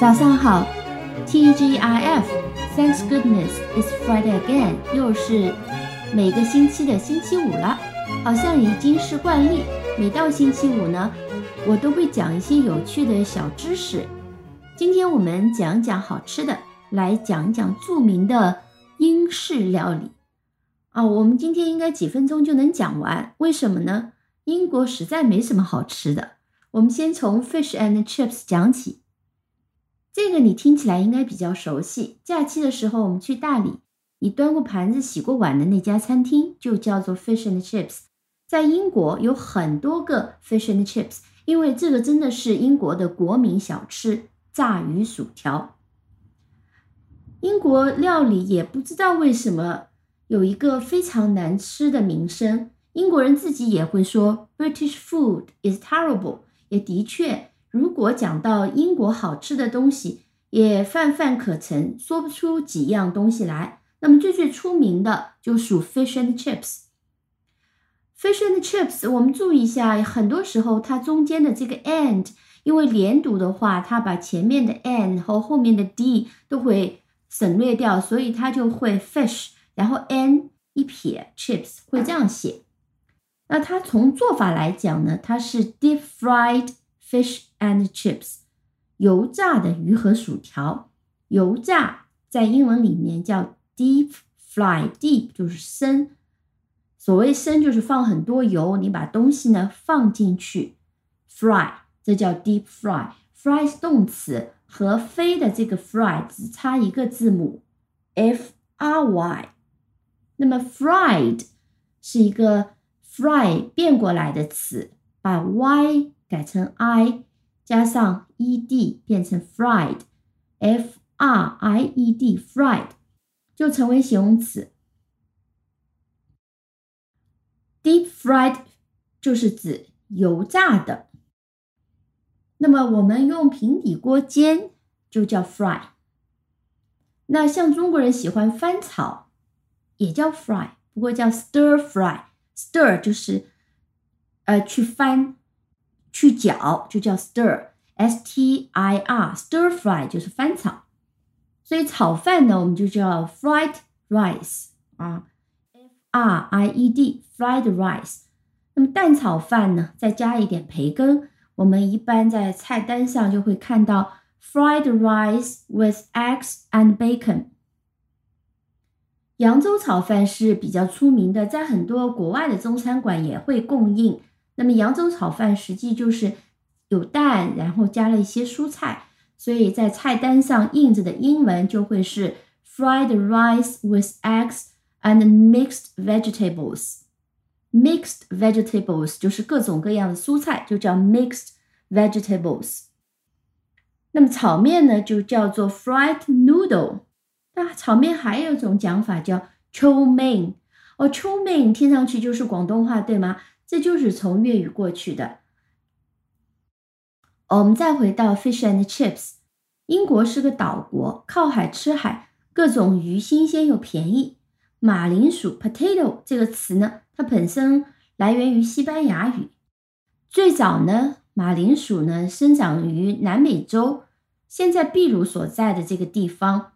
早上好，TGIF，Thanks goodness it's Friday again，又是每个星期的星期五了，好像已经是惯例。每到星期五呢，我都会讲一些有趣的小知识。今天我们讲讲好吃的，来讲讲著名的英式料理啊。我们今天应该几分钟就能讲完，为什么呢？英国实在没什么好吃的。我们先从 fish and chips 讲起。这个你听起来应该比较熟悉。假期的时候，我们去大理，你端过盘子、洗过碗的那家餐厅就叫做 Fish and Chips。在英国有很多个 Fish and Chips，因为这个真的是英国的国民小吃——炸鱼薯条。英国料理也不知道为什么有一个非常难吃的名声，英国人自己也会说 British food is terrible。也的确。如果讲到英国好吃的东西，也泛泛可陈，说不出几样东西来。那么最最出名的就属 fish and chips。fish and chips，我们注意一下，很多时候它中间的这个 and，因为连读的话，它把前面的 and 和后面的 d 都会省略掉，所以它就会 fish，然后 n 一撇 chips 会这样写。那它从做法来讲呢，它是 deep fried。Fish and chips，油炸的鱼和薯条。油炸在英文里面叫 deep fry，deep 就是深。所谓深就是放很多油，你把东西呢放进去，fry，这叫 deep fry。fry 是动词，和飞的这个 fry 只差一个字母 f r y。那么 fried 是一个 fry 变过来的词，把 y。改成 i 加上 e d 变成 fried，f r i e d fried 就成为形容词。deep fried 就是指油炸的。那么我们用平底锅煎就叫 fry。那像中国人喜欢翻炒，也叫 fry，不过叫 stir fry。stir 就是呃去翻。去搅就叫 stir，s t i r，stir fry 就是翻炒，所以炒饭呢我们就叫 fried rice 啊，f r i e d fried rice。那么蛋炒饭呢，再加一点培根，我们一般在菜单上就会看到 fried rice with eggs and bacon。扬州炒饭是比较出名的，在很多国外的中餐馆也会供应。那么扬州炒饭实际就是有蛋，然后加了一些蔬菜，所以在菜单上印着的英文就会是 fried rice with eggs and mixed vegetables。mixed vegetables 就是各种各样的蔬菜，就叫 mixed vegetables。那么炒面呢，就叫做 fried noodle。那炒面还有一种讲法叫 chow mein。哦，chow mein 听上去就是广东话，对吗？这就是从粤语过去的。我们再回到 fish and chips。英国是个岛国，靠海吃海，各种鱼新鲜又便宜。马铃薯 potato 这个词呢，它本身来源于西班牙语。最早呢，马铃薯呢生长于南美洲，现在秘鲁所在的这个地方。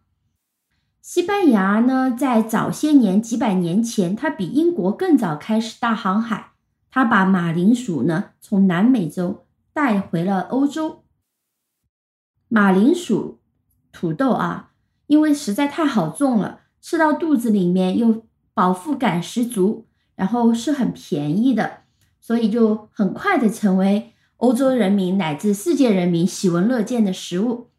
西班牙呢，在早些年几百年前，它比英国更早开始大航海。他把马铃薯呢从南美洲带回了欧洲。马铃薯、土豆啊，因为实在太好种了，吃到肚子里面又饱腹感十足，然后是很便宜的，所以就很快的成为欧洲人民乃至世界人民喜闻乐见的食物。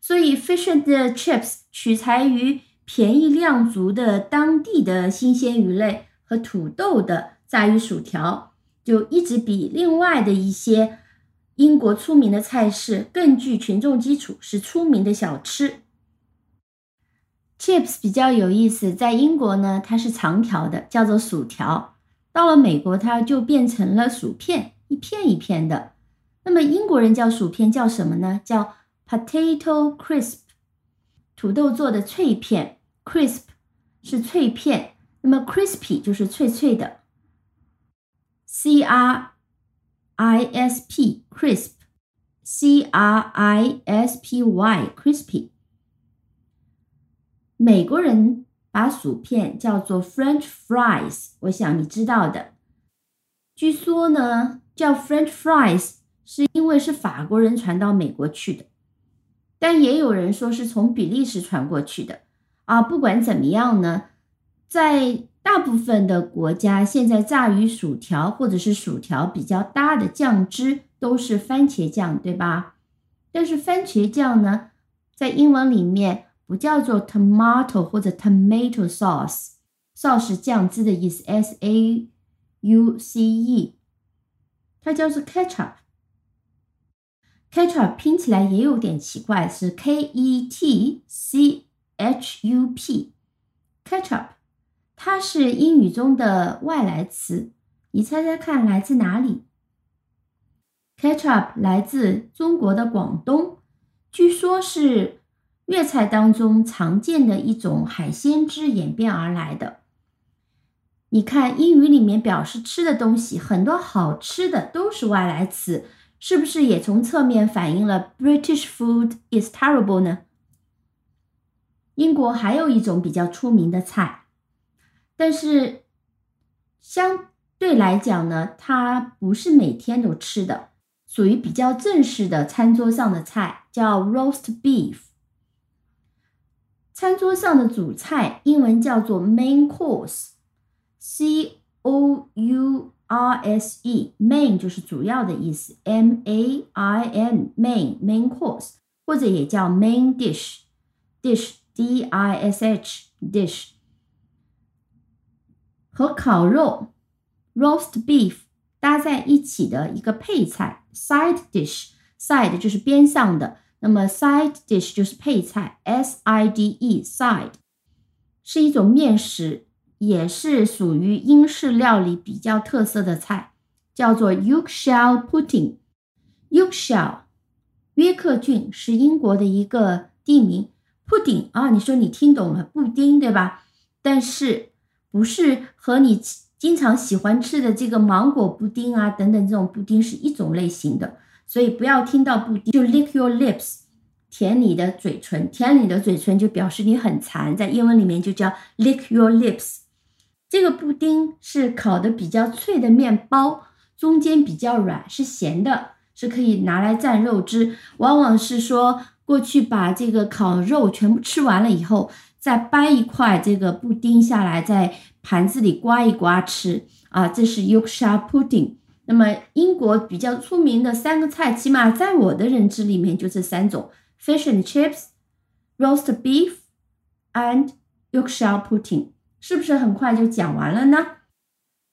所以，fish and chips 取材于便宜量足的当地的新鲜鱼类和土豆的炸鱼薯条。就一直比另外的一些英国出名的菜式更具群众基础，是出名的小吃。Chips 比较有意思，在英国呢，它是长条的，叫做薯条；到了美国，它就变成了薯片，一片一片的。那么英国人叫薯片叫什么呢？叫 potato crisp，土豆做的脆片，crisp 是脆片，那么 crispy 就是脆脆的。C R I S P crisp C R I S P Y，crispy。美国人把薯片叫做 French fries，我想你知道的。据说呢，叫 French fries 是因为是法国人传到美国去的，但也有人说是从比利时传过去的。啊，不管怎么样呢，在大部分的国家，现在炸鱼薯条或者是薯条比较搭的酱汁都是番茄酱，对吧？但是番茄酱呢，在英文里面不叫做 tomato 或者 tomato sauce，sauce 酱汁的意思，s a u c e，它叫做 ketchup。ketchup 拼起来也有点奇怪，是 k e t c h u p，ketchup。它是英语中的外来词，你猜猜看来自哪里？Ketchup 来自中国的广东，据说是粤菜当中常见的一种海鲜汁演变而来的。你看英语里面表示吃的东西，很多好吃的都是外来词，是不是也从侧面反映了 British food is terrible 呢？英国还有一种比较出名的菜。但是相对来讲呢，它不是每天都吃的，属于比较正式的餐桌上的菜，叫 roast beef。餐桌上的主菜英文叫做 main course，C O U R S E，main 就是主要的意思，M A I N main main course，或者也叫 main dish，dish D I S H dish。和烤肉 （roast beef） 搭在一起的一个配菜 （side dish），side 就是边上的，那么 side dish 就是配菜 （s i d e side） 是一种面食，也是属于英式料理比较特色的菜，叫做 Yorkshire pudding。Yorkshire 约克郡是英国的一个地名。pudding 啊，你说你听懂了，布丁对吧？但是不是和你经常喜欢吃的这个芒果布丁啊等等这种布丁是一种类型的，所以不要听到布丁就 lick your lips，舔你的嘴唇，舔你的嘴唇就表示你很馋，在英文里面就叫 lick your lips。这个布丁是烤的比较脆的面包，中间比较软，是咸的，是可以拿来蘸肉汁。往往是说过去把这个烤肉全部吃完了以后。再掰一块这个布丁下来，在盘子里刮一刮吃啊，这是 Yorkshire pudding。那么英国比较出名的三个菜，起码在我的认知里面就这三种：fish and chips、roast beef and Yorkshire pudding。是不是很快就讲完了呢？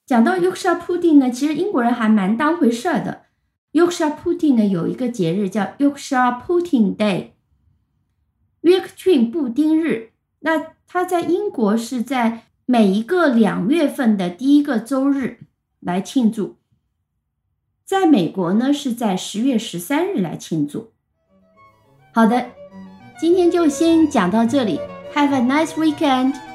讲到 Yorkshire pudding 呢，其实英国人还蛮当回事儿的。Yorkshire pudding 呢有一个节日叫 Yorkshire pudding day，约克郡布丁日。那它在英国是在每一个两月份的第一个周日来庆祝，在美国呢是在十月十三日来庆祝。好的，今天就先讲到这里，Have a nice weekend。